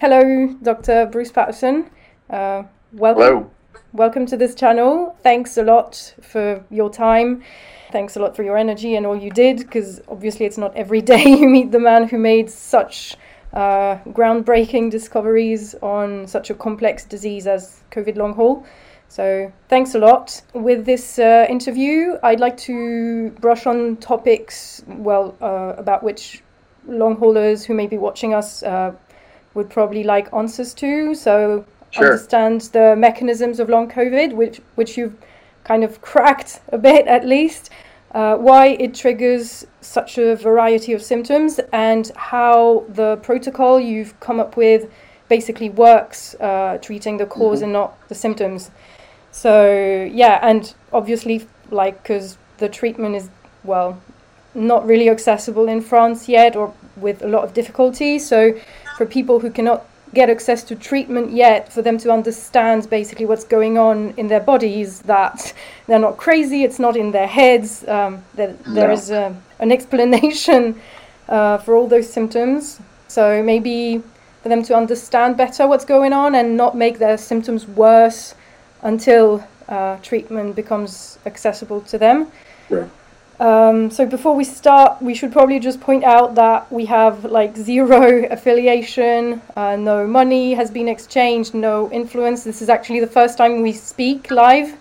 Hello, Dr. Bruce Patterson. Uh, welcome. Hello. Welcome to this channel. Thanks a lot for your time. Thanks a lot for your energy and all you did, because obviously it's not every day you meet the man who made such uh, groundbreaking discoveries on such a complex disease as COVID long haul. So thanks a lot. With this uh, interview, I'd like to brush on topics, well, uh, about which long haulers who may be watching us uh, would probably like answers to. So Sure. understand the mechanisms of long COVID, which which you've kind of cracked a bit at least. Uh, why it triggers such a variety of symptoms and how the protocol you've come up with basically works, uh, treating the because and not the symptoms. So yeah, and obviously, like, because the treatment is well, not really accessible in France yet, or with a lot of difficulty. So for people who cannot get access to treatment yet, for them to understand basically what's going on in their bodies, that they're not crazy, it's not in their heads. Um, that there No. is a, an explanation uh, for all those symptoms. So maybe for them to understand better what's going on and not make their symptoms worse until uh, treatment becomes accessible to them. Right. Um, so before we start, we should probably just point out that we have like zero affiliation, uh, no money has been exchanged, no influence. This is actually the first time we speak live.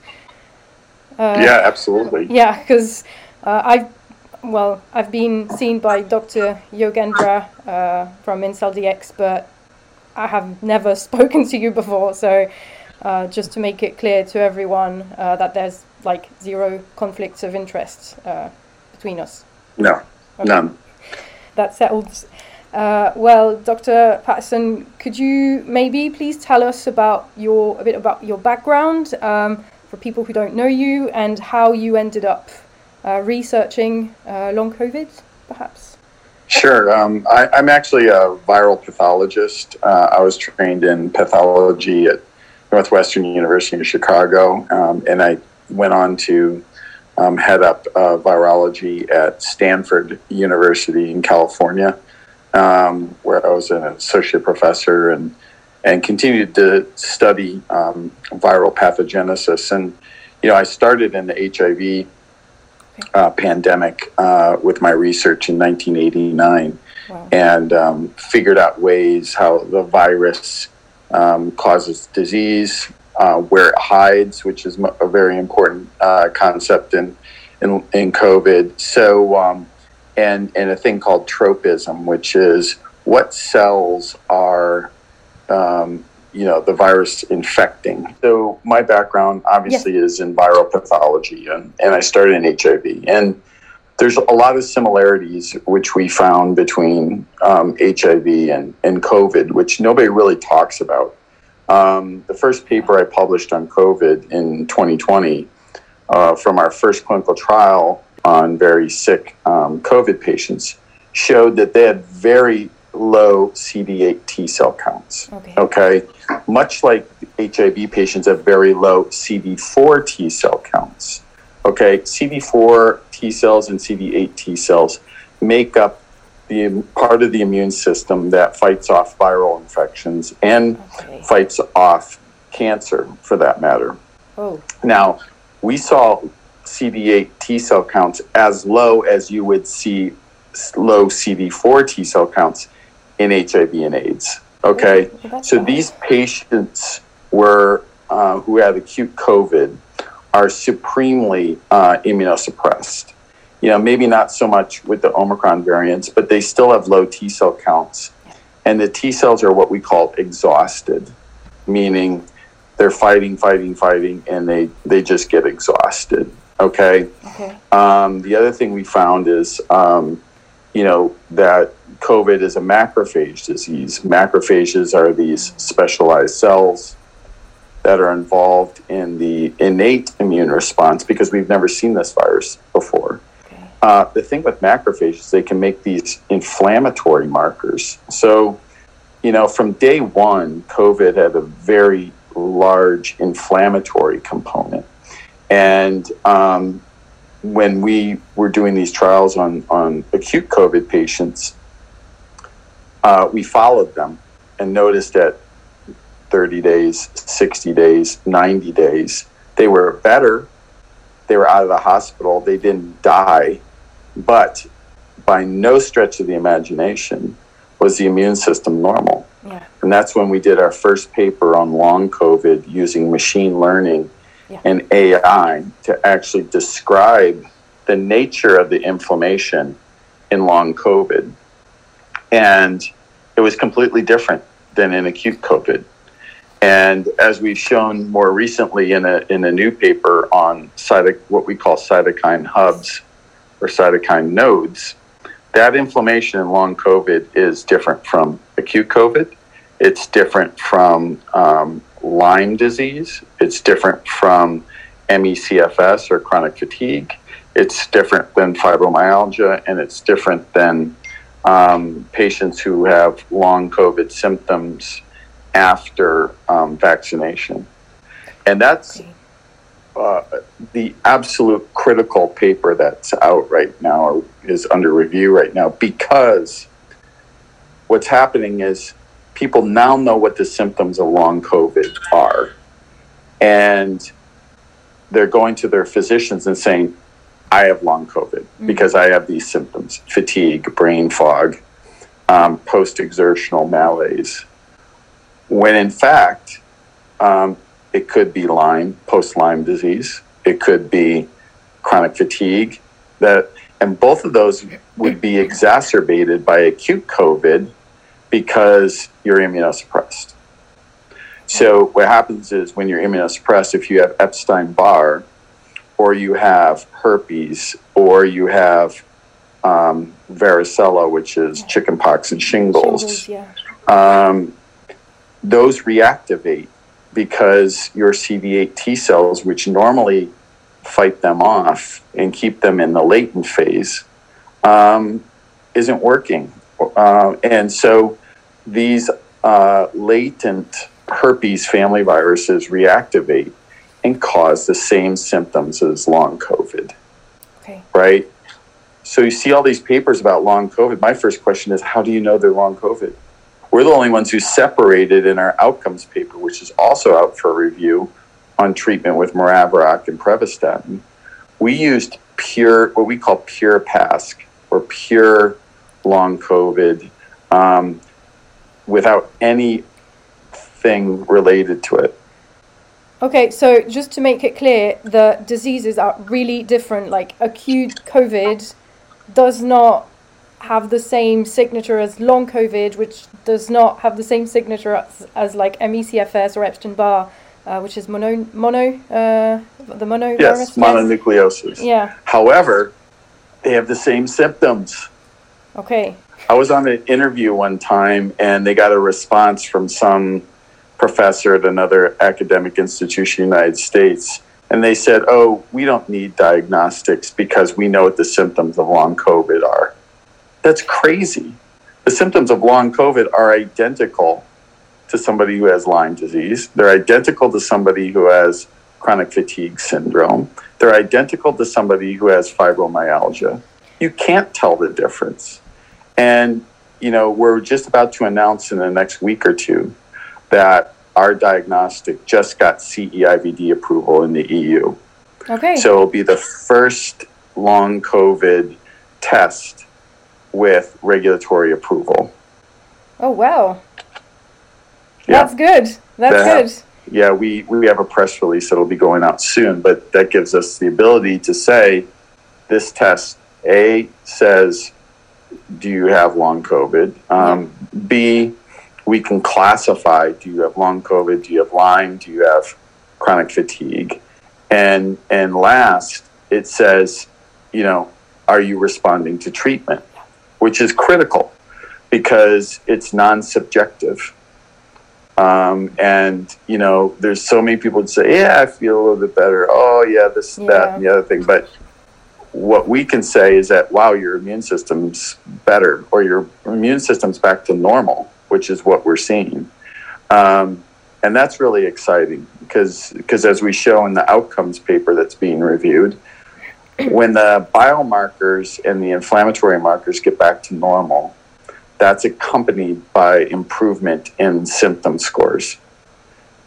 Uh, yeah, absolutely. yeah, because uh, I've well, I've been seen by Dr. Yogendra uh, from IncellDx, but I have never spoken to you before. So uh, just to make it clear to everyone uh, that there's like zero conflicts of interest uh, between us. No, none. That settles. Uh, well, Dr. Patterson, could you maybe please tell us about your a bit about your background um, for people who don't know you and how you ended up uh, researching uh, long COVID, perhaps? Sure. Um, I, I'm actually a viral pathologist. Uh, I was trained in pathology at Northwestern University in Chicago, um, and I went on to um, head up uh, virology at Stanford University in California, um, where I was an associate professor and and continued to study um, viral pathogenesis. And you know, I started in the HIV uh, pandemic uh, with my research in 1989 Wow. and um, figured out ways how the virus um, causes disease, uh, where it hides, which is a very important uh, concept in, in in COVID. So, um, and and a thing called tropism, which is what cells are, um, you know, the virus infecting. So, my background obviously is in viral pathology, and, and I started in HIV and there's a lot of similarities which we found between um, HIV and, and COVID, which nobody really talks about. Um, the first paper I published on COVID in 2020 uh, from our first clinical trial on very sick um, COVID patients showed that they had very low CD8 T cell counts. Okay. Okay. Much like HIV patients have very low CD4 T cell counts. Okay. CD4 T cells and CD8 T cells make up the part of the immune system that fights off viral infections and Okay. fights off cancer for that matter. Oh, Now, we saw CD8 T cell counts as low as you would see low CD4 T cell counts in HIV and AIDS. Okay, well, so bad. these patients were uh, who had acute COVID are supremely uh, immunosuppressed. You know, maybe not so much with the Omicron variants, but they still have low T cell counts, and the T cells are what we call exhausted, meaning they're fighting, fighting, fighting, and they they just get exhausted. Okay. okay. Um, the other thing we found is, um, you know, that COVID is a macrophage disease. Macrophages are these specialized cells that are involved in the innate immune response because we've never seen this virus before. Uh, the thing with macrophages, they can make these inflammatory markers. So, you know, from day one, COVID had a very large inflammatory component. And um, when we were doing these trials on, on acute COVID patients, uh, we followed them and noticed that 30 days, 60 days, 90 days, they were better. They were out of the hospital. They didn't die. But by no stretch of the imagination was the immune system normal. Yeah. And that's when we did our first paper on long COVID using machine learning Yeah. and AI to actually describe the nature of the inflammation in long COVID. And it was completely different than in acute COVID. And as we've shown more recently in a, in a new paper on cyto, what we call cytokine hubs or cytokine nodes, that inflammation in long COVID is different from acute COVID. It's different from um, Lyme disease. It's different from ME/CFS or chronic fatigue. It's different than fibromyalgia, and it's different than um, patients who have long COVID symptoms after um, vaccination. And that's. Uh, the absolute critical paper that's out right now or is under review right now because what's happening is people now know what the symptoms of long COVID are. And they're going to their physicians and saying, I have long COVID because I have these symptoms fatigue, brain fog, um, post exertional malaise. When in fact, um, it could be Lyme, post Lyme disease. It could be chronic fatigue. That and both of those would be exacerbated by acute COVID because you're immunosuppressed. So what happens is when you're immunosuppressed, if you have Epstein Barr, or you have herpes, or you have um, varicella, which is chickenpox and shingles, Shingles, yeah. um, those reactivate because your CD8 T cells, which normally fight them off and keep them in the latent phase, um, isn't working. Uh, and so these uh, latent herpes family viruses reactivate and cause the same symptoms as long COVID Okay. right? So you see all these papers about long COVID. My first question is, how do you know they're long COVID? We're the only ones who separated in our outcomes paper, which is also out for review on treatment with Maraviroc and Pravastatin. We used pure, what we call pure PASC or pure long COVID um, without anything related to it. Okay, so just to make it clear, the diseases are really different. Like acute COVID does not have the same signature as long COVID, which does not have the same signature as, as like ME/CFS or Epstein Barr, uh, which is mono mono uh, the mono Yes, mononucleosis. Yeah. However, they have the same symptoms. Okay. I was on an interview one time and they got a response from some professor at another academic institution in the United States. And they said, Oh, we don't need diagnostics because we know what the symptoms of long COVID are. That's crazy. The symptoms of long COVID are identical to somebody who has Lyme disease, they're identical to somebody who has chronic fatigue syndrome, they're identical to somebody who has fibromyalgia. You can't tell the difference. And, you know, we're just about to announce in the next week or two that our diagnostic just got CE-IVD approval in the EU. Okay. So it'll be the first long COVID test with regulatory approval. oh wow. Yeah. That's good. That's That- good. Yeah, we, we have a press release that'll be going out soon, but that gives us the ability to say this test A says, do you have long COVID? Um, B, we can classify do you have long COVID? Do you have Lyme? Do you have chronic fatigue? And, and last, it says, you know, are you responding to treatment? Which is critical because it's non subjective. Um, and you know, there's so many people that say, "Yeah, I feel a little bit better." Oh, yeah, this, that, and the other thing. But what we can say is that, wow, your immune system's better, or your immune system's back to normal, which is what we're seeing. Um, and that's really exciting because, because as we show in the outcomes paper that's being reviewed, when the biomarkers and the inflammatory markers get back to normal, that's accompanied by improvement in symptom scores.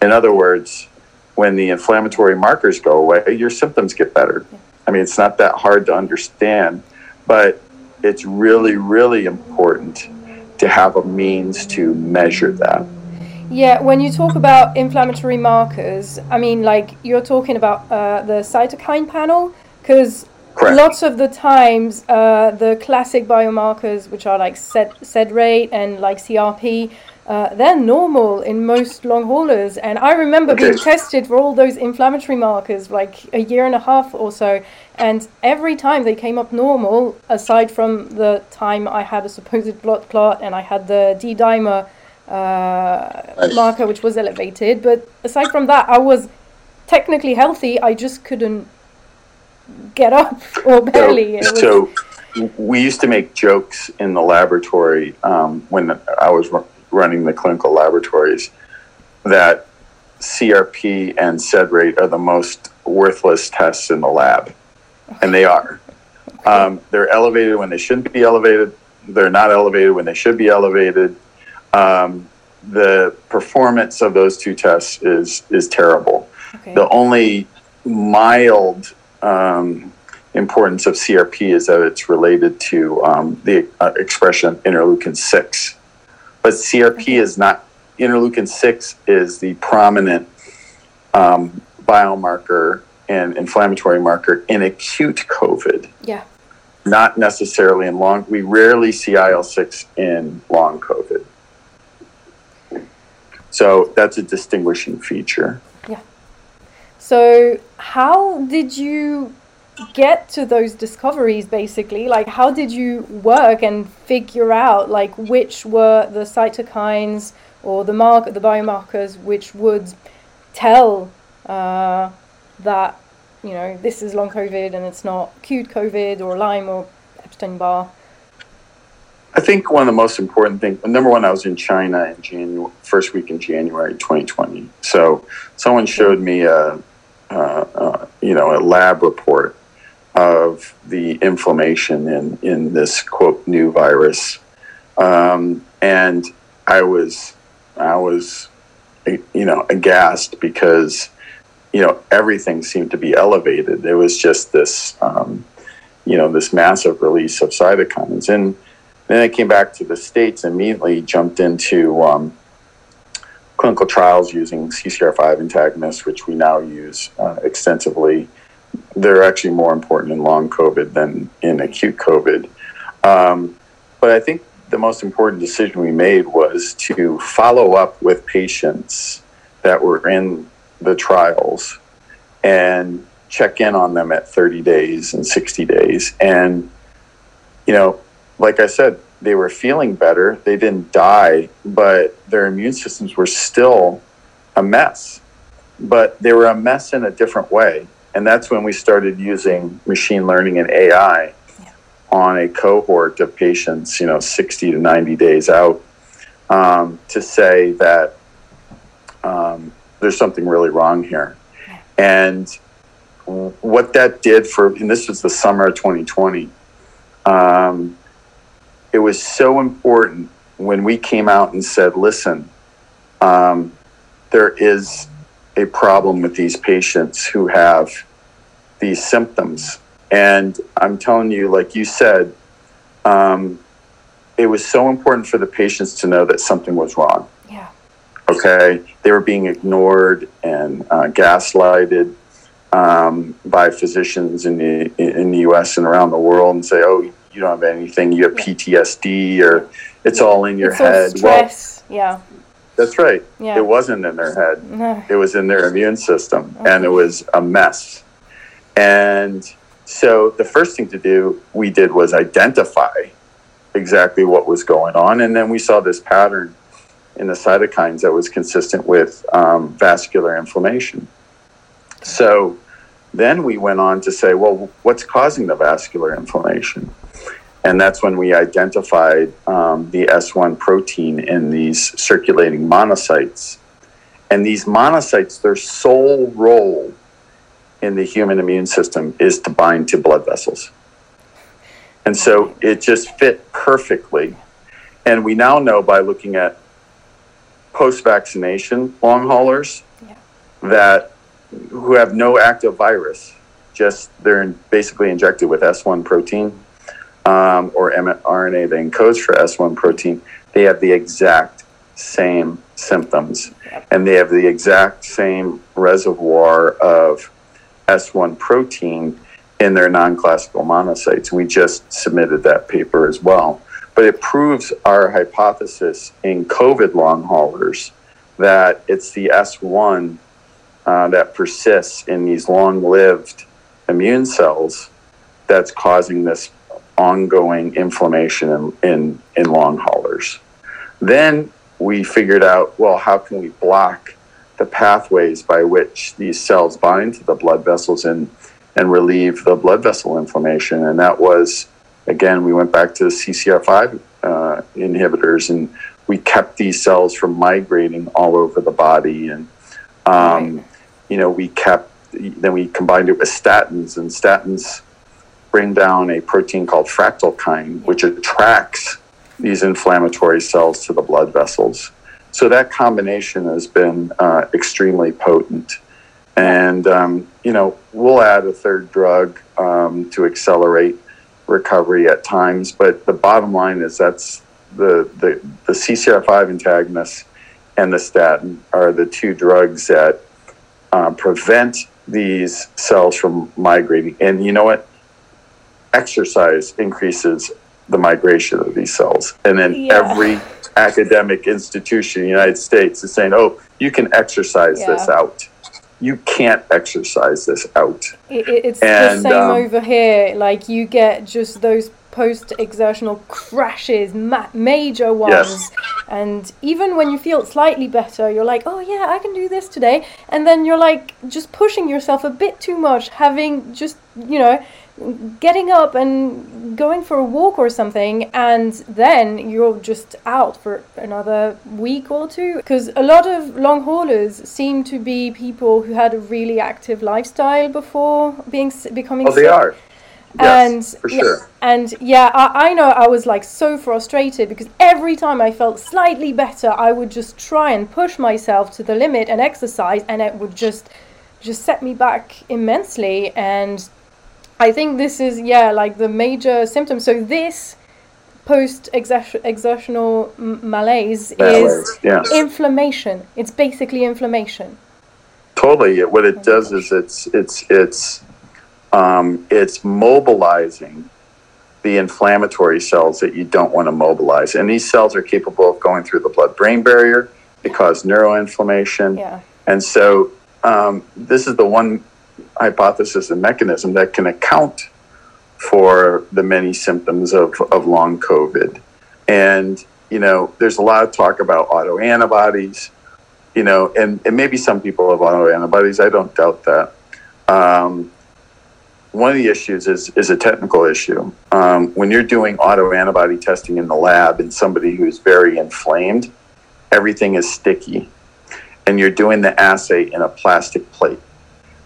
In other words, when the inflammatory markers go away, your symptoms get better. I mean, it's not that hard to understand, but it's really, really important to have a means to measure that. Yeah, when you talk about inflammatory markers, I mean, like you're talking about uh, the cytokine panel, because lots of the times uh, the classic biomarkers, which are like SED, SED rate and like CRP, uh, they're normal in most long haulers. And I remember okay. being tested for all those inflammatory markers like a year and a half or so. And every time they came up normal, aside from the time I had a supposed blood clot and I had the D dimer uh, nice. marker, which was elevated. But aside from that, I was technically healthy. I just couldn't get up or barely. So, so we used to make jokes in the laboratory um, when I was running the clinical laboratories that CRP and SED rate are the most worthless tests in the lab, and they are. Um, they're elevated when they shouldn't be elevated. They're not elevated when they should be elevated. Um, the performance of those two tests is is terrible. Okay. The only mild um, importance of CRP is that it's related to um, the uh, expression interleukin six. But CRP is not, interleukin 6 is the prominent um, biomarker and inflammatory marker in acute COVID. Yeah. Not necessarily in long, we rarely see IL 6 in long COVID. So that's a distinguishing feature. So, how did you get to those discoveries basically like how did you work and figure out like which were the cytokines or the mark the biomarkers which would tell uh, that you know this is long covid and it's not acute covid or lyme or epstein-barr I think one of the most important things, number one, I was in China in January, first week in January 2020. So someone showed me a, you know, a lab report of the inflammation in, in this quote new virus. Um, and I was, I was, you know, aghast because, you know, everything seemed to be elevated. There was just this, um, you know, this massive release of cytokines. And then I came back to the States, immediately jumped into um, clinical trials using CCR5 antagonists, which we now use uh, extensively they're actually more important in long COVID than in acute COVID. Um, but I think the most important decision we made was to follow up with patients that were in the trials and check in on them at 30 days and 60 days. And, you know, like I said, they were feeling better. They didn't die, but their immune systems were still a mess. But they were a mess in a different way. And that's when we started using machine learning and AI yeah. on a cohort of patients, you know, 60 to 90 days out, um, to say that um, there's something really wrong here. Yeah. And what that did for, and this was the summer of 2020, um, it was so important when we came out and said, listen, um, there is a problem with these patients who have these symptoms. And I'm telling you, like you said, um, it was so important for the patients to know that something was wrong. Yeah. Okay. They were being ignored and uh, gaslighted um, by physicians in the in the U.S. and around the world, and say, "Oh, you don't have anything. You have PTSD, or it's all in your it's head." stress. Well, yeah. That's right. Yeah. It wasn't in their head. No. It was in their immune system, okay. and it was a mess. And so the first thing to do we did was identify exactly what was going on, and then we saw this pattern in the cytokines that was consistent with um, vascular inflammation. So then we went on to say, well, what's causing the vascular inflammation? And that's when we identified um, the S1 protein in these circulating monocytes. And these monocytes, their sole role in the human immune system is to bind to blood vessels. And so it just fit perfectly. And we now know by looking at post vaccination long haulers yeah. that who have no active virus, just they're basically injected with S1 protein um, or mRNA that encodes for S1 protein, they have the exact same symptoms and they have the exact same reservoir of S1 protein in their non classical monocytes. We just submitted that paper as well. But it proves our hypothesis in COVID long haulers that it's the S1 uh, that persists in these long lived immune cells that's causing this ongoing inflammation in, in, in long haulers. Then we figured out well, how can we block the pathways by which these cells bind to the blood vessels and, and relieve the blood vessel inflammation? And that was, again, we went back to the CCR5 uh, inhibitors and we kept these cells from migrating all over the body. And, um, you know, we kept, then we combined it with statins, and statins bring down a protein called fractalkine, which attracts these inflammatory cells to the blood vessels. So that combination has been uh, extremely potent. And, um, you know, we'll add a third drug um, to accelerate recovery at times. But the bottom line is that's the, the, the CCR5 antagonists and the statin are the two drugs that uh, prevent these cells from migrating. And you know what? Exercise increases the migration of these cells. And then yeah. every academic institution in the United States is saying, oh, you can exercise yeah. this out. You can't exercise this out. It, it's and, the same um, over here. Like you get just those post exertional crashes, ma- major ones. Yes. And even when you feel slightly better, you're like, oh yeah, I can do this today. And then you're like just pushing yourself a bit too much, having just, you know, getting up and going for a walk or something and then you're just out for another week or two because a lot of long haulers seem to be people who had a really active lifestyle before being becoming oh, sick. they are yes, and for sure. yeah, and yeah I, I know i was like so frustrated because every time i felt slightly better i would just try and push myself to the limit and exercise and it would just just set me back immensely and I think this is yeah like the major symptom. So this post exertional malaise, is yes. inflammation. It's basically inflammation. Totally. What it does is it's it's it's um, it's mobilizing the inflammatory cells that you don't want to mobilize, and these cells are capable of going through the blood-brain barrier. They cause neuroinflammation. Yeah. And so um, this is the one hypothesis and mechanism that can account for the many symptoms of, of long COVID. And, you know, there's a lot of talk about autoantibodies, you know, and, and maybe some people have autoantibodies. I don't doubt that. Um, one of the issues is, is a technical issue. Um, when you're doing autoantibody testing in the lab in somebody who's very inflamed, everything is sticky. And you're doing the assay in a plastic plate.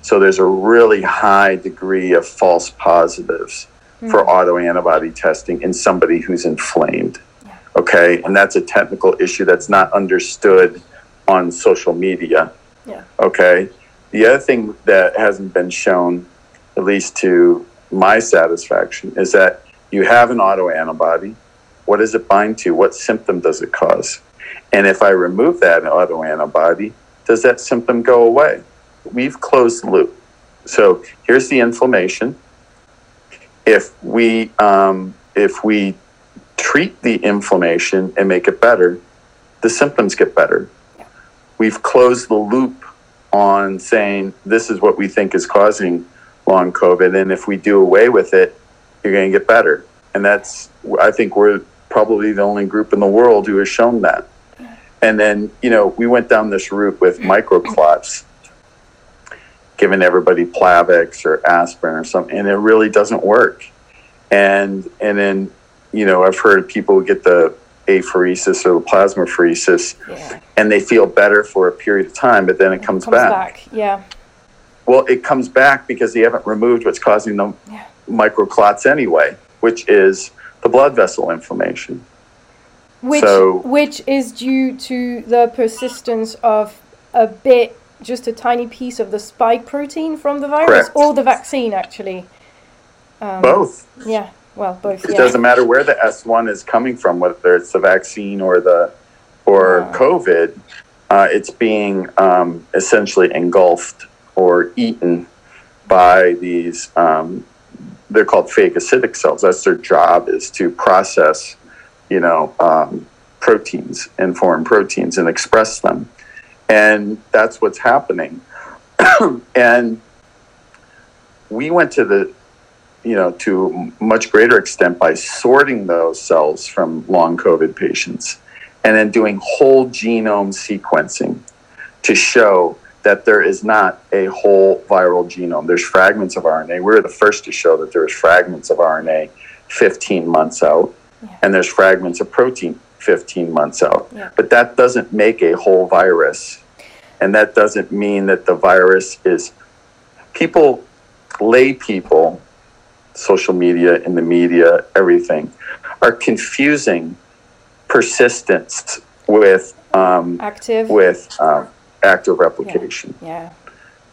So there's a really high degree of false positives mm-hmm. for autoantibody testing in somebody who's inflamed. Yeah. Okay, and that's a technical issue that's not understood on social media. Yeah. Okay. The other thing that hasn't been shown, at least to my satisfaction, is that you have an autoantibody. What does it bind to? What symptom does it cause? And if I remove that autoantibody, does that symptom go away? We've closed the loop. So here's the inflammation. If we um, if we treat the inflammation and make it better, the symptoms get better. We've closed the loop on saying this is what we think is causing long COVID, and if we do away with it, you're going to get better. And that's I think we're probably the only group in the world who has shown that. And then you know we went down this route with microclots giving everybody Plavix or aspirin or something, and it really doesn't work. And and then you know I've heard people get the apheresis or the plasmapheresis, yeah. and they feel better for a period of time, but then it, comes, comes back. back. Yeah. Well, it comes back because they haven't removed what's causing the yeah. microclots anyway, which is the blood vessel inflammation. which So- which is due to the persistence of a bit, just a tiny piece of the spike protein from the virus, Correct. or the vaccine actually. Um, Both. Yeah. Well, both. It yeah. doesn't matter where the S1 is coming from, whether it's the vaccine or the or Yeah. COVID. Uh, it's being um, essentially engulfed or eaten by these. Um, they're called phagocytic cells. That's their job is to process, you know, um, proteins and foreign proteins and express them, and that's what's happening. and we went to the you know, to much greater extent by sorting those cells from long COVID patients and then doing whole genome sequencing to show that there is not a whole viral genome. There's fragments of RNA. We were the first to show that there's fragments of RNA 15 months out, Yeah. and there's fragments of protein 15 months out. Yeah. But that doesn't make a whole virus. And that doesn't mean that the virus is people, lay people, social media, in the media, everything, are confusing persistence with um, active. with um, active replication. yeah.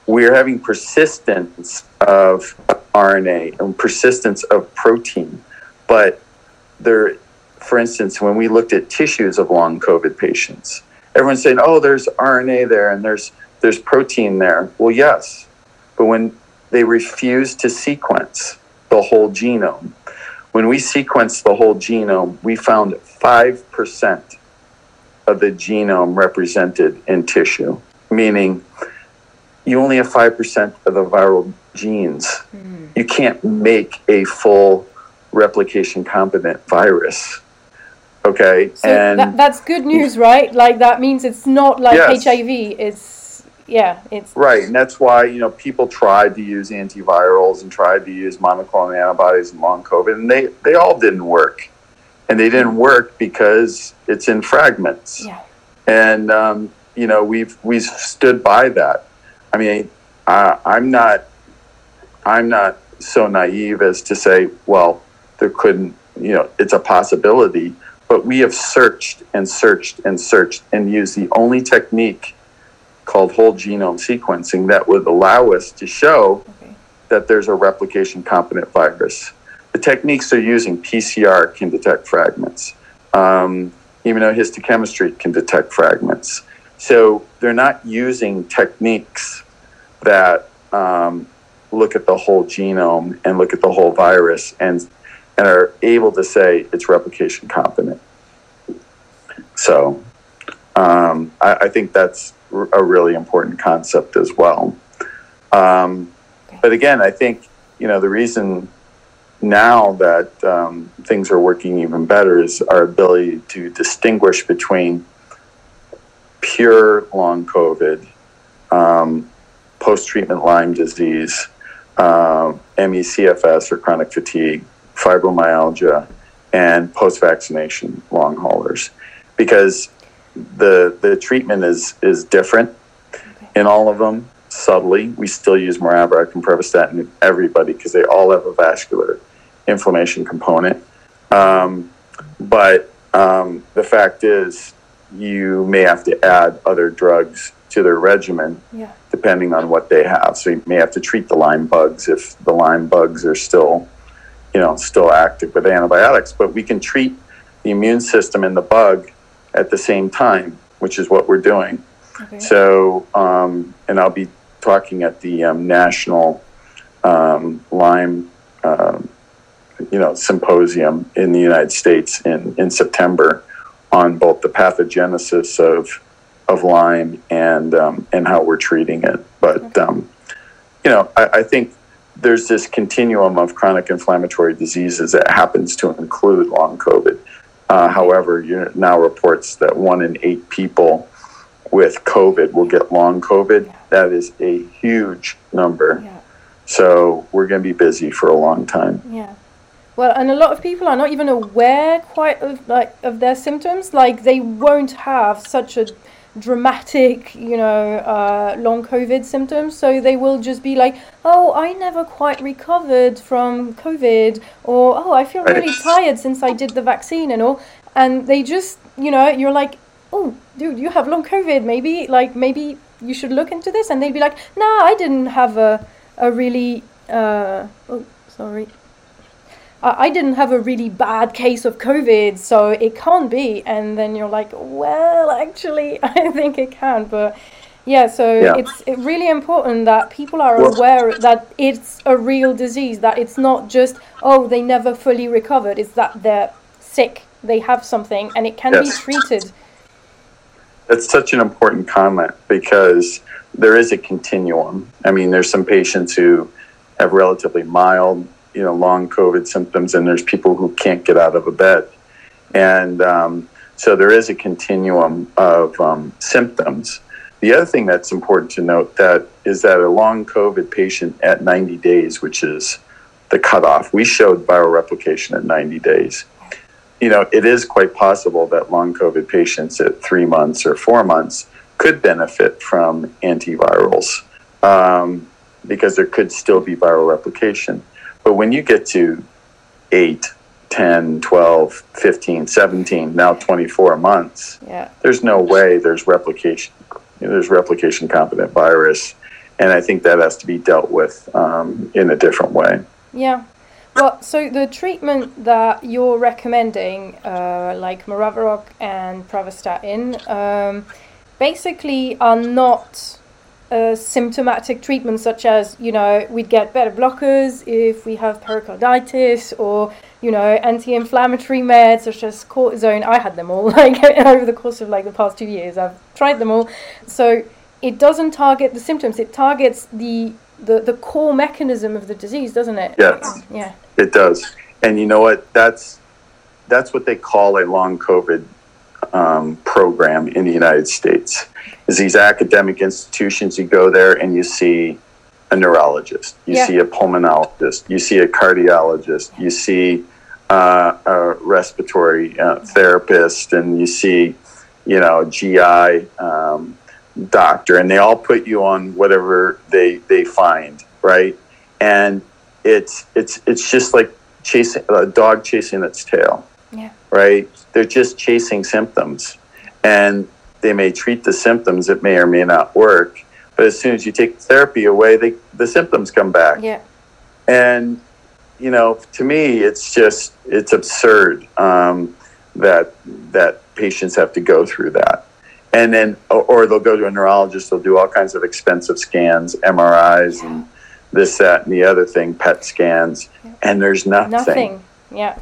We're having persistence of RNA and persistence of protein, but there, for instance, when we looked at tissues of long COVID patients, everyone's saying, "Oh, there's RNA there and there's there's protein there." Well, yes, but when they refuse to sequence the whole genome, when we sequenced the whole genome, we found five percent of the genome represented in tissue, meaning you only have 5% of the viral genes. Hmm. You can't make a full replication competent virus. Okay. So and that, that's good news, right? Like that means it's not like Yes. HIV. It's yeah, it's right. And that's why, you know, people tried to use antivirals and tried to use monoclonal antibodies in long COVID, and they, they all didn't work. And they didn't work because it's in fragments. yeah, and um, you know we've we've stood by that. I mean, I, I'm not I'm not so naive as to say, well, there couldn't, you know, it's a possibility. But we have searched and searched and searched and used the only technique called whole genome sequencing that would allow us to show okay, that there's a replication competent virus. The techniques they're using, PCR can detect fragments. Um, immunohistochemistry can detect fragments. So they're not using techniques that um, look at the whole genome and look at the whole virus and and are able to say it's replication competent. So um, I, I think that's a really important concept as well. Um, but again, I think you know the reason now that um, things are working even better is our ability to distinguish between pure long COVID, um, post-treatment Lyme disease, uh, ME/CFS or chronic fatigue, fibromyalgia, and post-vaccination long haulers, because the the treatment is is different in all of them subtly. We still use Maraviroc and Pravastatin in everybody because they all have a vascular inflammation component. Um, but um, the fact is, you may have to add other drugs to their regimen yeah, depending on what they have. So you may have to treat the Lyme bugs if the Lyme bugs are still, you know, still active with antibiotics. But we can treat the immune system and the bug at the same time, which is what we're doing. okay, So, um, and I'll be talking at the um, National um, Lyme, um, you know, symposium in the United States in, in September on both the pathogenesis of of Lyme and um, and how we're treating it. But um, you know, I, I think there's this continuum of chronic inflammatory diseases that happens to include long COVID. Uh, however, you now reports that one in eight people with COVID will get long COVID. That is a huge number. yeah. So we're going to be busy for a long time. Yeah. Well, and a lot of people are not even aware quite of like of their symptoms. Like they won't have such a dramatic, you know, uh, long COVID symptoms. So they will just be like, "Oh, I never quite recovered from COVID," or "Oh, I feel really tired since I did the vaccine," and all. and they just you know you're like oh dude you have long covid maybe like maybe you should look into this and they'd be like no i didn't have a a really uh, oh sorry I didn't have a really bad case of COVID, so it can't be. And then you're like, well, actually, I think it can. But yeah, so yeah. it's really important that people are well, aware that it's a real disease, that it's not just, oh, they never fully recovered. It's that they're sick, they have something, and it can yes. be treated. That's such an important comment because there is a continuum. I mean, there's some patients who have relatively mild you know long COVID symptoms, and there's people who can't get out of a bed, and um, so there is a continuum of um, symptoms. The other thing that's important to note that is that a long COVID patient at 90 days, which is the cutoff, we showed viral replication at 90 days. You know, it is quite possible that long COVID patients at three months or four months could benefit from antivirals um, because there could still be viral replication. But when you get to 8, 10, 12, 15, 17, now 24 months, yeah. there's no way there's replication. You know, there's replication competent virus. And I think that has to be dealt with um, in a different way. Yeah. Well, so the treatment that you're recommending, uh, like Maraviroc and Pravastatin, um, basically are not uh, symptomatic treatments such as you know we'd get beta blockers if we have pericarditis or you know anti-inflammatory meds such as cortisone. I had them all like over the course of like the past two years. I've tried them all. So it doesn't target the symptoms. It targets the the, the core mechanism of the disease doesn't it? Yes. Yeah. It does. And you know what? That's that's what they call a long covid um, program in the United States. Is these academic institutions, you go there and you see a neurologist, you yeah. see a pulmonologist, you see a cardiologist, you see uh, a respiratory uh, therapist, and you see, you know, a GI um, doctor, and they all put you on whatever they they find, right? And it's it's it's just like chasing a dog chasing its tail. Yeah. Right? They're just chasing symptoms. And they may treat the symptoms, it may or may not work. But as soon as you take therapy away, they, the symptoms come back. Yeah. And, you know, to me, it's just, it's absurd um, that, that patients have to go through that. And then, or they'll go to a neurologist, they'll do all kinds of expensive scans, MRIs, and this, that, and the other thing, PET scans, yeah. and there's nothing. Nothing, yeah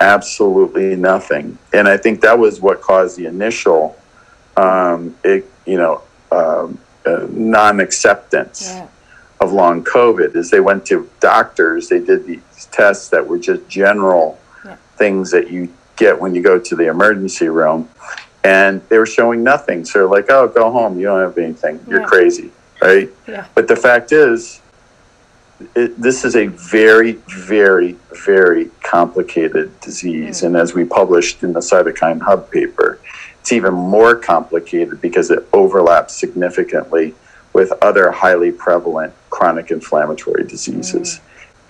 absolutely nothing. And I think that was what caused the initial, um, it, you know, um, uh, non-acceptance yeah. of long COVID. Is they went to doctors, they did these tests that were just general yeah. things that you get when you go to the emergency room, and they were showing nothing. So like, oh, go home, you don't have anything, you're crazy, right? But the fact is, it, this is a very, very, very complicated disease. Mm. And as we published in the Cytokine Hub paper, it's even more complicated because it overlaps significantly with other highly prevalent chronic inflammatory diseases. Mm.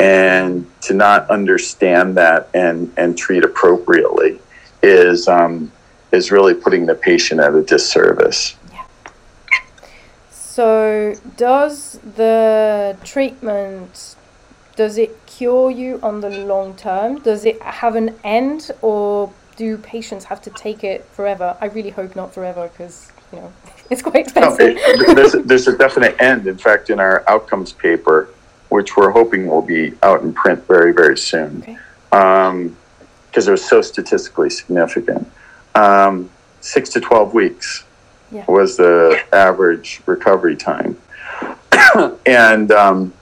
And to not understand that and, and treat appropriately is, um, is really putting the patient at a disservice. So, does the treatment does it cure you on the long term? Does it have an end, or do patients have to take it forever? I really hope not forever, because you know it's quite expensive. No, it, there's, there's a definite end. In fact, in our outcomes paper, which we're hoping will be out in print very, very soon, because okay. um, it was so statistically significant. Um, six to twelve weeks yeah. was the average recovery time, and um,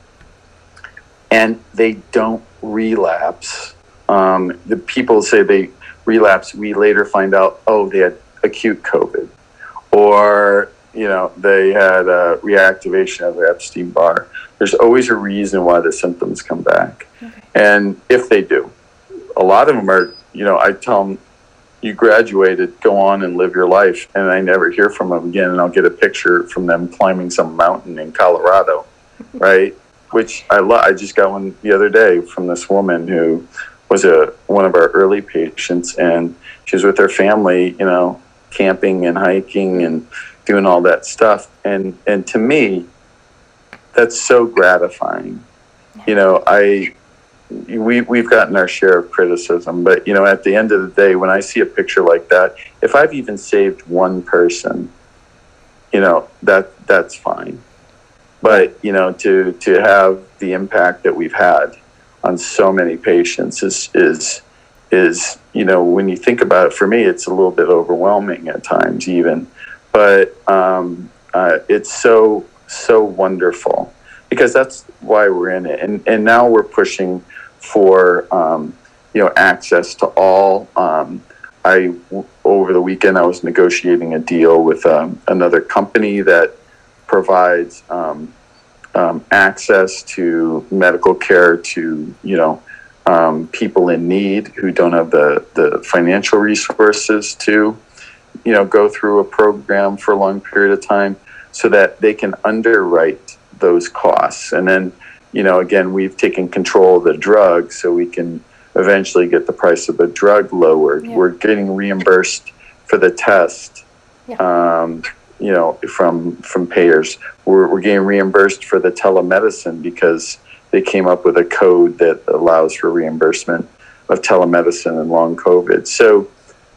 and they don't relapse. Um, the people say they relapse. We later find out, oh, they had acute COVID, or you know they had a reactivation of the Epstein Barr. There's always a reason why the symptoms come back, okay. and if they do, a lot of them are. You know, I tell them you graduated, go on and live your life. And I never hear from them again. And I'll get a picture from them climbing some mountain in Colorado, right? Which I love. I just got one the other day from this woman who was a one of our early patients, and she was with her family, you know, camping and hiking and doing all that stuff. And and to me, that's so gratifying. You know, I we we've gotten our share of criticism, but you know, at the end of the day, when I see a picture like that, if I've even saved one person, you know, that that's fine. But you know, to to have the impact that we've had on so many patients is is is you know when you think about it for me it's a little bit overwhelming at times even but um, uh, it's so so wonderful because that's why we're in it and and now we're pushing for um, you know access to all. Um, I over the weekend I was negotiating a deal with um, another company that provides um, um, access to medical care to you know people in need who don't have the the financial resources to you know go through a program for a long period of time so that they can underwrite those costs. And then you know again we've taken control of the drug so we can eventually get the price of the drug lowered yeah. we're getting reimbursed for the test yeah. um, you know from from payers we're, we're getting reimbursed for the telemedicine because they came up with a code that allows for reimbursement of telemedicine and long covid so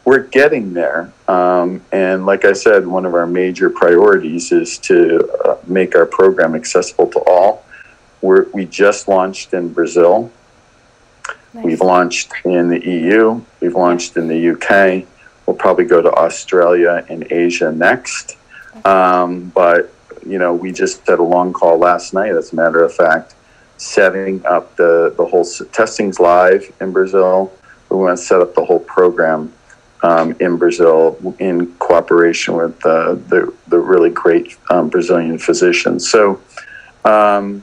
we're getting there um, and like i said one of our major priorities is to uh, make our program accessible to all we're, we just launched in brazil nice. we've launched in the eu we've launched in the uk we'll probably go to australia and asia next um, but you know, we just had a long call last night. As a matter of fact, setting up the the whole testing's live in Brazil. We want to set up the whole program um, in Brazil in cooperation with uh, the the really great um, Brazilian physicians. So. Um,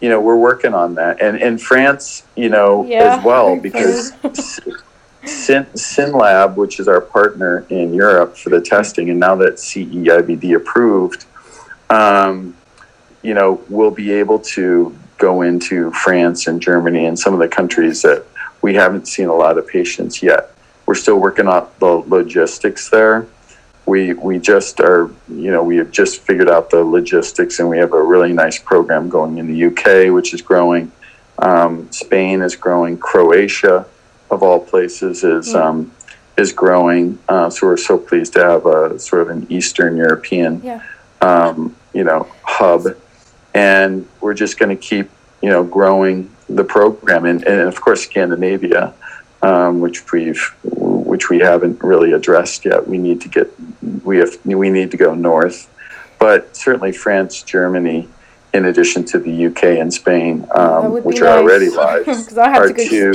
you know, we're working on that, and in France, you know, yeah, as well, because Sin, SYNLAB, which is our partner in Europe for the testing, and now that CE-IVD approved, um, you know, we'll be able to go into France and Germany and some of the countries that we haven't seen a lot of patients yet. We're still working on the logistics there. We we just are, you know, we have just figured out the logistics, and we have a really nice program going in the UK, which is growing. Um, Spain is growing. Croatia of all places, is mm. um, is growing. Uh, so we're so pleased to have a sort of an Eastern European, yeah. um, you know, hub, and we're just going to keep you know growing the program, and, and of course Scandinavia, um, which we've which we haven't really addressed yet. We need to get we have we need to go north, but certainly France, Germany in addition to the UK and Spain, um, which nice. are already live, are two,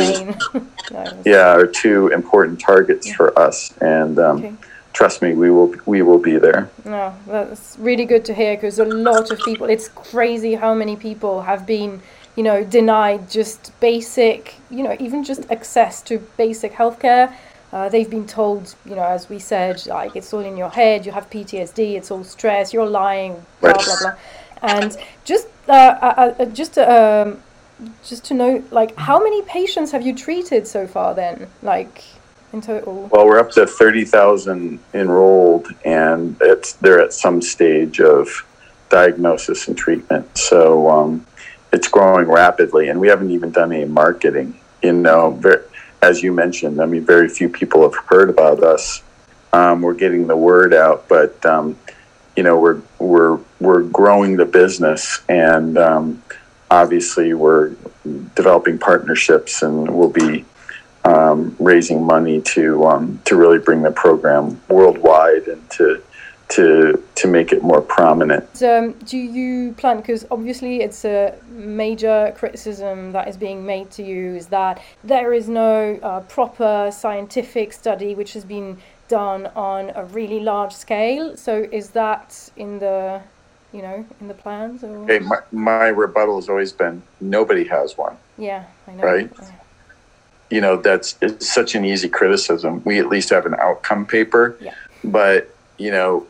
yeah, are two important targets yeah. for us. And um, okay. trust me, we will we will be there. No, that's really good to hear because a lot of people. It's crazy how many people have been, you know, denied just basic, you know, even just access to basic healthcare. Uh, they've been told, you know, as we said, like it's all in your head. You have PTSD. It's all stress. You're lying. Blah blah blah. And just uh, uh, uh, just um, just to know, like, how many patients have you treated so far? Then, like, in total? Well, we're up to thirty thousand enrolled, and it's they're at some stage of diagnosis and treatment. So um, it's growing rapidly, and we haven't even done any marketing. You know, very, as you mentioned, I mean, very few people have heard about us. Um, we're getting the word out, but um, you know we're we're we're growing the business and um, obviously we're developing partnerships and we'll be um, raising money to um, to really bring the program worldwide and to to to make it more prominent. Um, do you plan? Because obviously, it's a major criticism that is being made to you is that there is no uh, proper scientific study which has been done on a really large scale. So is that in the, you know, in the plans? Or? Okay, my, my rebuttal has always been nobody has one. Yeah, I know. Right. Yeah. You know, that's it's such an easy criticism. We at least have an outcome paper, yeah. but you know,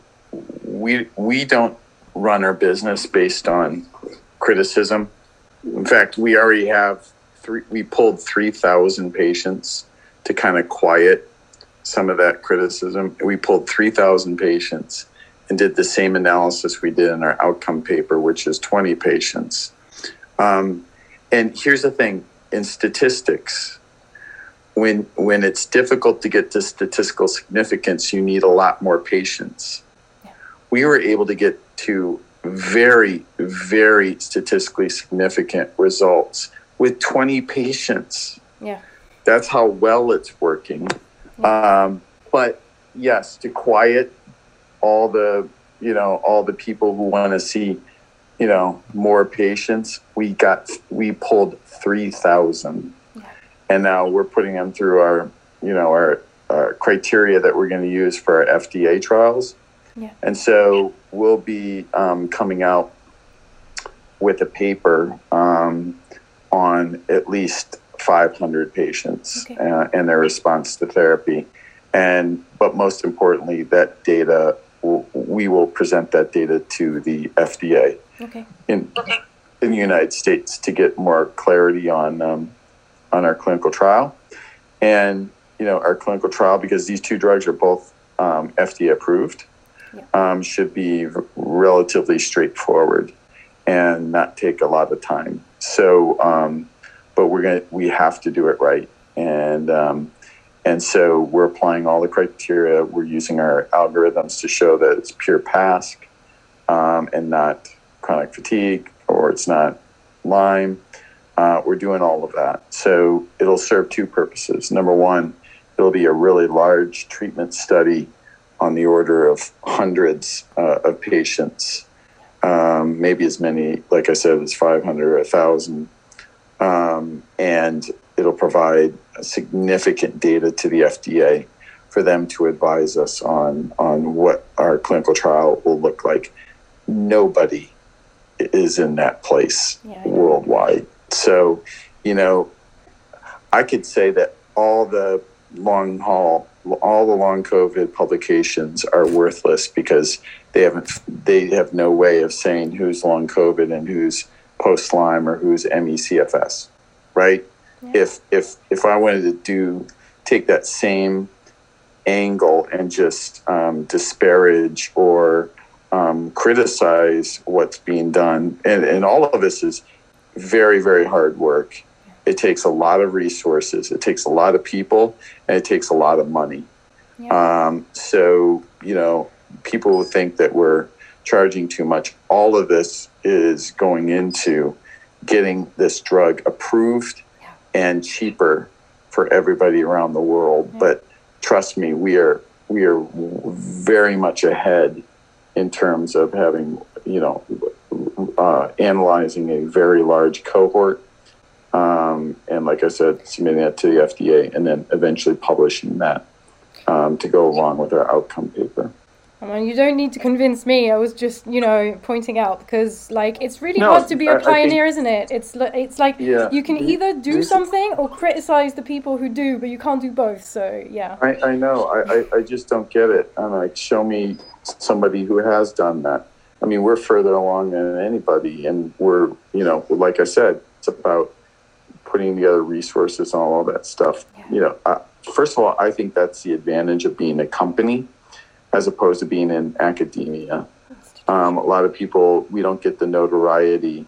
we we don't run our business based on criticism. In fact, we already have three, we pulled 3,000 patients to kind of quiet some of that criticism. We pulled 3,000 patients and did the same analysis we did in our outcome paper, which is 20 patients. Um, and here's the thing in statistics, when, when it's difficult to get to statistical significance, you need a lot more patients. We were able to get to very, very statistically significant results with 20 patients. Yeah. That's how well it's working. Yeah. Um, but yes, to quiet all the, you know, all the people who want to see, you know, more patients, we got, we pulled 3,000. Yeah. And now we're putting them through our, you know, our, our criteria that we're going to use for our FDA trials. Yeah. And so we'll be um, coming out with a paper um, on at least 500 patients okay. uh, and their response to therapy. And but most importantly, that data will, we will present that data to the FDA okay. in in the United States to get more clarity on um, on our clinical trial. And you know our clinical trial because these two drugs are both um, FDA approved. Um, should be relatively straightforward and not take a lot of time. So, um, but we're gonna we have to do it right, and um, and so we're applying all the criteria. We're using our algorithms to show that it's pure PASC um, and not chronic fatigue or it's not Lyme. Uh, we're doing all of that. So it'll serve two purposes. Number one, it'll be a really large treatment study on the order of hundreds uh, of patients, um, maybe as many, like I said, as 500 or 1,000. Um, and it'll provide significant data to the FDA for them to advise us on, on what our clinical trial will look like. Nobody is in that place yeah, worldwide. So, you know, I could say that all the long haul all the long COVID publications are worthless because they haven't they have no way of saying who's long COVID and who's post Lyme or who's ME/CFS, right? Yeah. If if if I wanted to do take that same angle and just um, disparage or um, criticize what's being done, and, and all of this is very very hard work it takes a lot of resources, it takes a lot of people, and it takes a lot of money. Yeah. Um, so, you know, people think that we're charging too much, all of this is going into getting this drug approved yeah. and cheaper for everybody around the world. Yeah. But trust me, we are we are very much ahead in terms of having, you know, uh, analyzing a very large cohort um, and like I said, submitting that to the FDA and then eventually publishing that um, to go along with our outcome paper. I mean, you don't need to convince me. I was just, you know, pointing out because, like, it's really no, hard to be a pioneer, think, isn't it? It's it's like yeah, you can either do something or criticize the people who do, but you can't do both. So yeah. I, I know. I, I, I just don't get it. I'm like, show me somebody who has done that. I mean, we're further along than anybody, and we're, you know, like I said, it's about putting together resources and all that stuff. Yeah. You know, uh, first of all, I think that's the advantage of being a company as opposed to being in academia. Um, a lot of people, we don't get the notoriety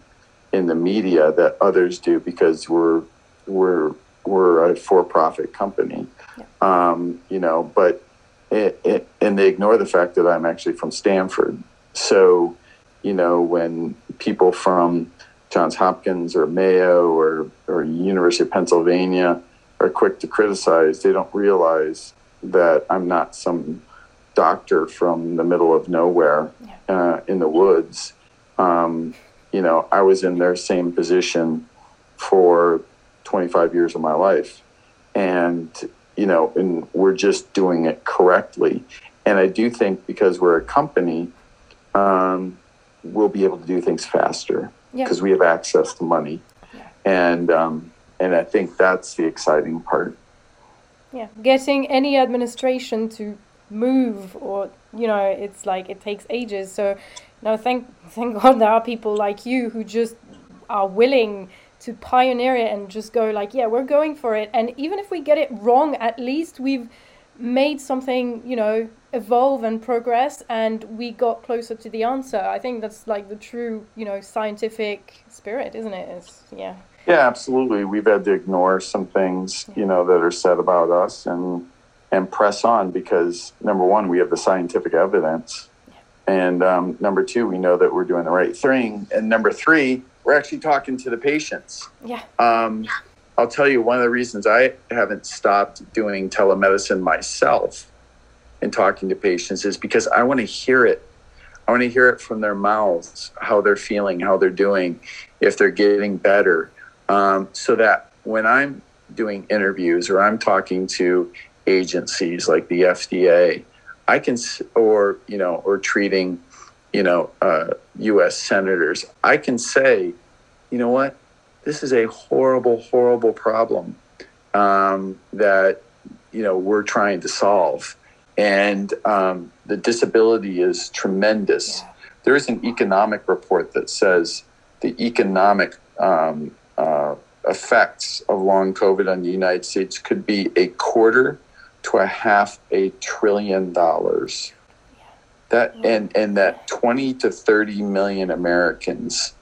in the media that others do because we're we're we're a for-profit company. Yeah. Um, you know, but it, it, and they ignore the fact that I'm actually from Stanford. So, you know, when people from Johns Hopkins or Mayo or, or University of Pennsylvania are quick to criticize, they don't realize that I'm not some doctor from the middle of nowhere uh, in the woods. Um, you know, I was in their same position for 25 years of my life. And, you know, and we're just doing it correctly. And I do think because we're a company, um, we'll be able to do things faster because yeah. we have access to money, yeah. and um, and I think that's the exciting part. Yeah, getting any administration to move, or you know, it's like it takes ages. So, no, thank thank God there are people like you who just are willing to pioneer it and just go like, yeah, we're going for it. And even if we get it wrong, at least we've made something, you know, evolve and progress and we got closer to the answer. I think that's like the true, you know, scientific spirit, isn't it? It's, yeah. Yeah, absolutely. We've had to ignore some things, yeah. you know, that are said about us and and press on because number one, we have the scientific evidence, yeah. and um, number two, we know that we're doing the right thing, and number three, we're actually talking to the patients. Yeah. Um, I'll tell you one of the reasons I haven't stopped doing telemedicine myself and talking to patients is because I want to hear it. I want to hear it from their mouths, how they're feeling, how they're doing, if they're getting better, um, so that when I'm doing interviews or I'm talking to agencies like the FDA, I can, or you know, or treating, you know, uh, U.S. senators, I can say, you know what, this is a horrible, horrible problem um, that you know we're trying to solve, and um, the disability is tremendous. Yeah. There is an economic report that says the economic um, uh, effects of long COVID on the United States could be a quarter to a half a trillion dollars. That and and that twenty to thirty million Americans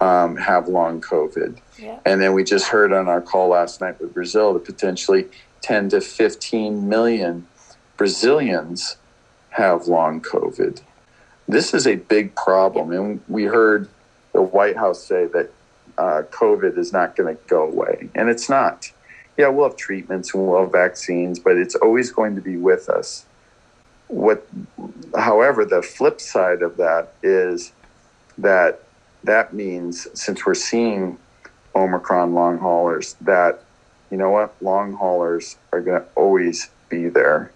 um, have long COVID. And then we just heard on our call last night with Brazil that potentially ten to fifteen million Brazilians have long COVID. This is a big problem, and we heard the White House say that uh, COVID is not going to go away, and it's not yeah, we'll have treatments and we'll have vaccines, but it's always going to be with us. What, however, the flip side of that is that that means since we're seeing Omicron long haulers, that you know what, long haulers are going to always be there,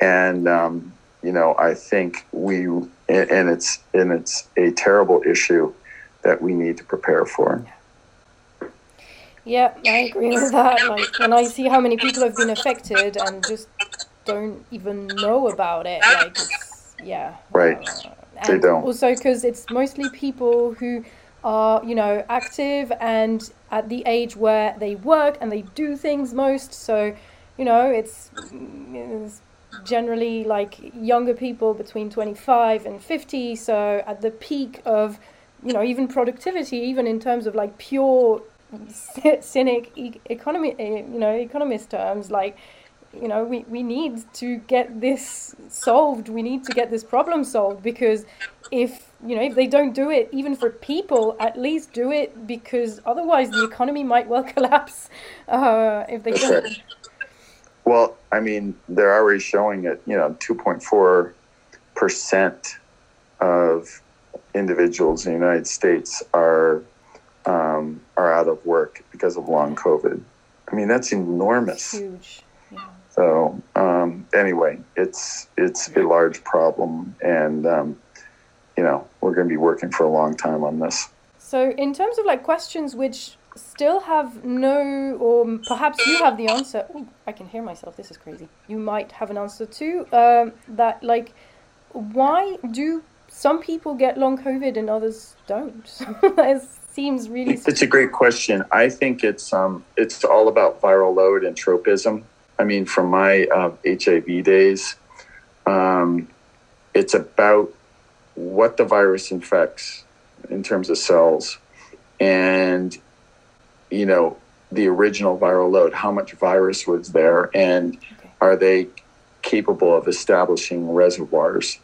and um, you know I think we and it's and it's a terrible issue that we need to prepare for. Yeah, I agree with that. Like when I see how many people have been affected and just don't even know about it, like yeah. Right. Uh, they don't. Also, because it's mostly people who are you know active and at the age where they work and they do things most. So you know it's, it's generally like younger people between 25 and 50 so at the peak of you know even productivity even in terms of like pure cynic e- economy, you know, economist terms, like, you know, we, we need to get this solved. We need to get this problem solved because if, you know, if they don't do it, even for people, at least do it because otherwise the economy might well collapse uh, if they don't. Well, I mean, they're already showing it, you know, 2.4% of individuals in the United States are um, are out of work because of long COVID. I mean, that's enormous. Huge. Yeah. So um, anyway, it's it's a large problem, and um, you know we're going to be working for a long time on this. So in terms of like questions which still have no, or perhaps you have the answer. Ooh, I can hear myself. This is crazy. You might have an answer too. Um, that like, why do some people get long COVID and others don't? seems really. It's a great question. I think it's um, it's all about viral load and tropism. I mean, from my uh, HIV days, um, it's about what the virus infects in terms of cells, and you know the original viral load. How much virus was there, and okay. are they capable of establishing reservoirs?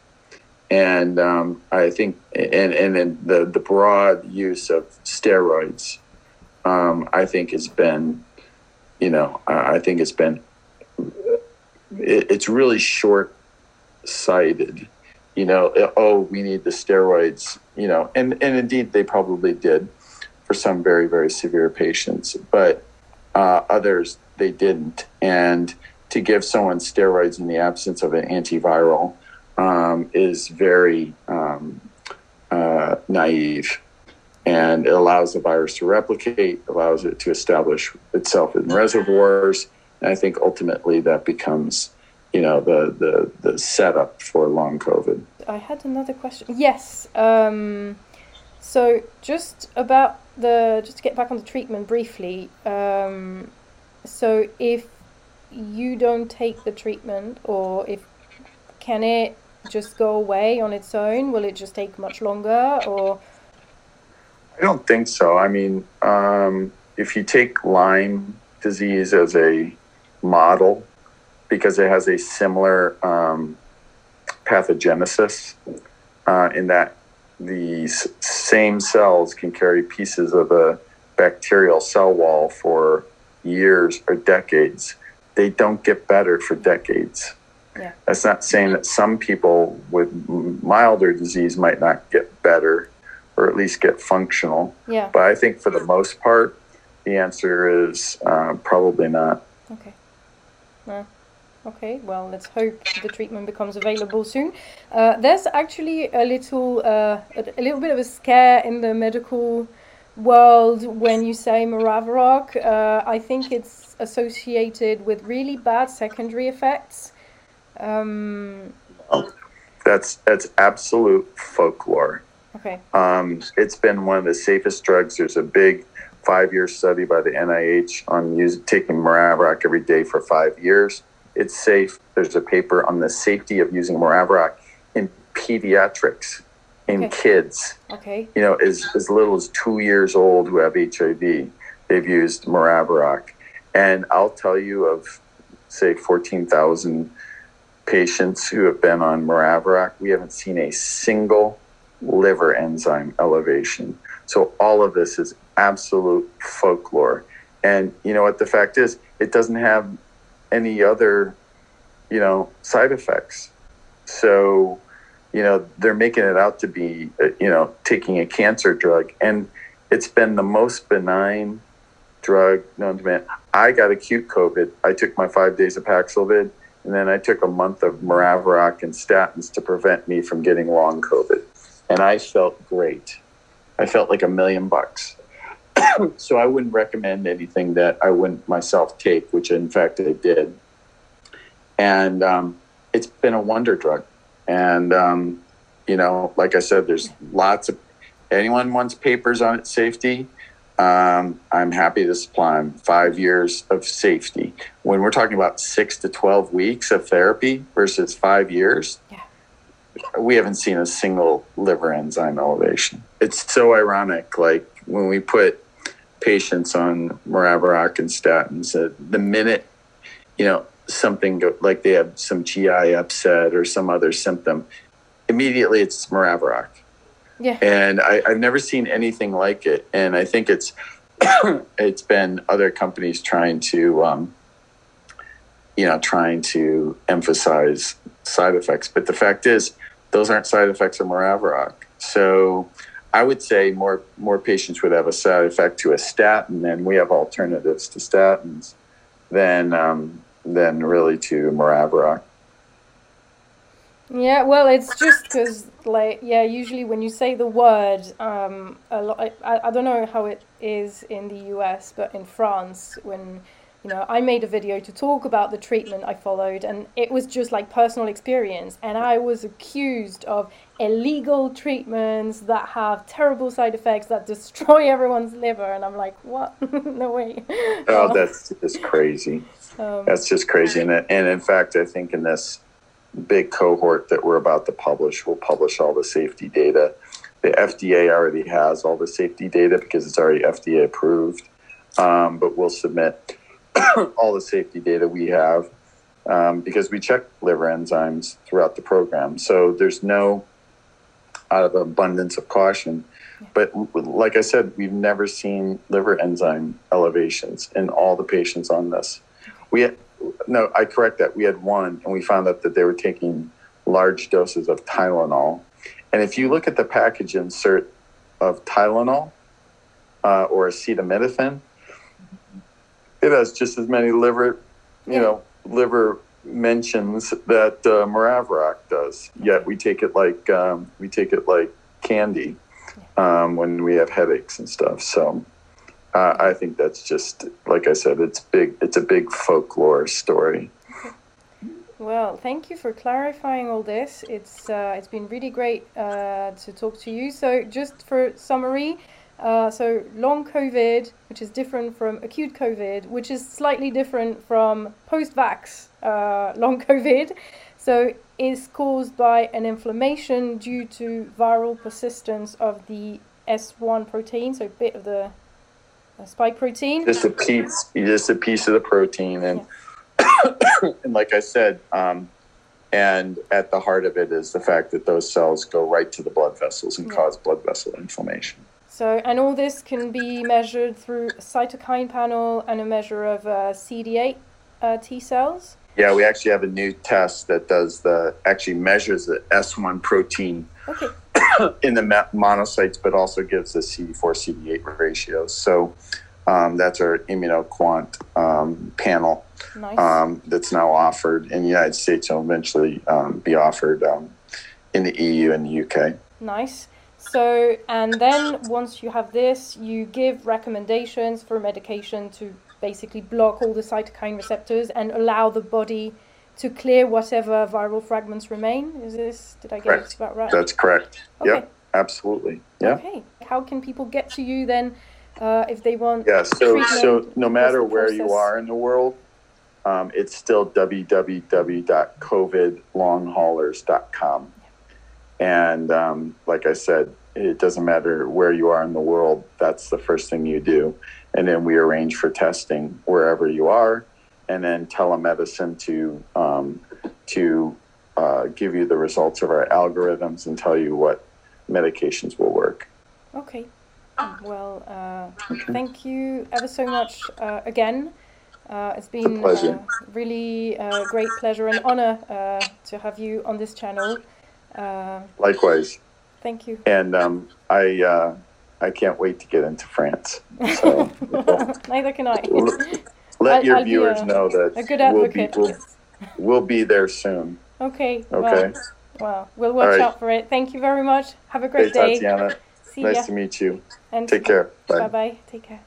and um, I think and and then the the broad use of steroids, um, I think has been, you know, I think it's been, it, it's really short sighted. You know, oh, we need the steroids. You know, and and indeed they probably did for some very very severe patients, but uh, others they didn't. And to give someone steroids in the absence of an antiviral um, is very um, uh, naive. And it allows the virus to replicate, allows it to establish itself in reservoirs. And I think ultimately that becomes, you know, the, the, the setup for long COVID. I had another question. Yes. Um, So just about the just to get back on the treatment briefly. Um, so if you don't take the treatment, or if can it just go away on its own? Will it just take much longer, or? I don't think so. I mean, um, if you take Lyme disease as a model, because it has a similar um, pathogenesis uh, in that the same cells can carry pieces of a bacterial cell wall for years or decades. They don't get better for decades. Yeah. That's not saying that some people with milder disease might not get better or at least get functional. Yeah. But I think for the most part, the answer is uh, probably not. Okay. No. Okay, well, let's hope the treatment becomes available soon. Uh, there's actually a little, uh, a, little bit of a scare in the medical world when you say Maraviroc. Uh, I think it's associated with really bad secondary effects. Um, That's that's absolute folklore. okay. Um, it's been one of the safest drugs. There's a big five-year study by the NIH on use, taking Maraviroc every day for five years. It's safe. There's a paper on the safety of using Maraviroc in pediatrics, in Okay. kids. Okay. You know, as, as little as two years old who have HIV, they've used Maraviroc. And I'll tell you of, say, 14,000 patients who have been on Maraviroc, we haven't seen a single liver enzyme elevation. So all of this is absolute folklore. And you know what the fact is, it doesn't have any other, you know, side effects. So, you know, they're making it out to be, uh, you know, taking a cancer drug, and it's been the most benign drug known to man. I got acute COVID. I took my five days of Paxlovid, and then I took a month of Maraviroc and statins to prevent me from getting long COVID, and I felt great. I felt like a million bucks. so I wouldn't recommend anything that I wouldn't myself take, which in fact I did. And um, it's been a wonder drug. And, um, you know, like I said, there's lots of, anyone wants papers on its safety, um, I'm happy to supply them five years of safety. When we're talking about six to 12 weeks of therapy versus five years, Yeah. we haven't seen a single liver enzyme elevation. It's so ironic. Like when we put patients on Maraviroc and statins, uh, the minute, you know, something go, like they have some GI upset or some other symptom, immediately it's Maraviroc Yeah. and I, I've never seen anything like it. And I think it's it's been other companies trying to, um, you know, trying to emphasize side effects. But the fact is, those aren't side effects of Maraviroc. So I would say more more patients would have a side effect to a statin, and we have alternatives to statins than um, than really to Maraviroc. Yeah, well, it's just because, like, yeah, usually when you say the word, um, a lot, I, I don't know how it is in the US, but in France, when, you know, I made a video to talk about the treatment I followed, and it was just like personal experience, and I was accused of illegal treatments that have terrible side effects that destroy everyone's liver, and I'm like, what? no way. Oh, that's just crazy. Um, That's just crazy. And, and in fact, I think in this big cohort that we're about to publish, we'll publish all the safety data. The FDA already has all the safety data because it's already FDA approved. Um, but we'll submit all the safety data we have um, because we check liver enzymes throughout the program. So there's no, out of abundance of caution, but like I said, we've never seen liver enzyme elevations in all the patients on this. We had, no, I correct that. We had one, and we found out that they were taking large doses of Tylenol. And if you look at the package insert of Tylenol uh, or acetaminophen, it has just as many liver, you Yeah. know, liver mentions that uh, Maraviroc does. Yet we take it like um, we take it like candy um, when we have headaches and stuff. So uh, I think that's just like I said, it's big. It's a big folklore story. Well, thank you for clarifying all this. It's uh, it's been really great uh, to talk to you. So, just for summary, uh, so long COVID, which is different from acute COVID, which is slightly different from post-vax uh, long COVID. So, is caused by an inflammation due to viral persistence of the S1 protein, so a bit of the uh, spike protein. Just a piece, just a piece of the protein, and. Yeah and like I said, um, and at the heart of it is the fact that those cells go right to the blood vessels and yeah. cause blood vessel inflammation. So, and all this can be measured through a cytokine panel and a measure of uh, CD8 uh, T cells. Yeah, we actually have a new test that does the actually measures the S1 protein okay. in the monocytes, but also gives the CD4 CD8 ratio. So um, that's our immunoquant um, panel nice. um, that's now offered in the United States and will eventually um, be offered um, in the EU and the UK. Nice. So, and then once you have this, you give recommendations for medication to basically block all the cytokine receptors and allow the body to clear whatever viral fragments remain. Is this, did I get correct. that right? That's correct. Okay. Yep, absolutely. Yeah. Okay. How can people get to you then? uh, if they want. Yeah, so so no matter where you are in the world, um, it's still www.covidlonghaulers.com. And um, like I said, it doesn't matter where you are in the world, that's the first thing you do. And then we arrange for testing wherever you are, and then telemedicine to, um, to uh, give you the results of our algorithms and tell you what medications will work. Okay. Well, uh, thank you ever so much uh, again. Uh, it's been a really uh, great pleasure and honor uh, to have you on this channel. Uh, Likewise. Thank you. And um, I, I can't wait to get into France. So, Neither can I. Let I'll, your I'll viewers a, know that a good advocate. We'll be, we'll, we'll be there soon. Okay. Okay. Well, well we'll watch right. out for it. Thank you very much. Have a great hey, day. Tatiana. See nice ya. to meet you. And Take care. Bye bye. Take care.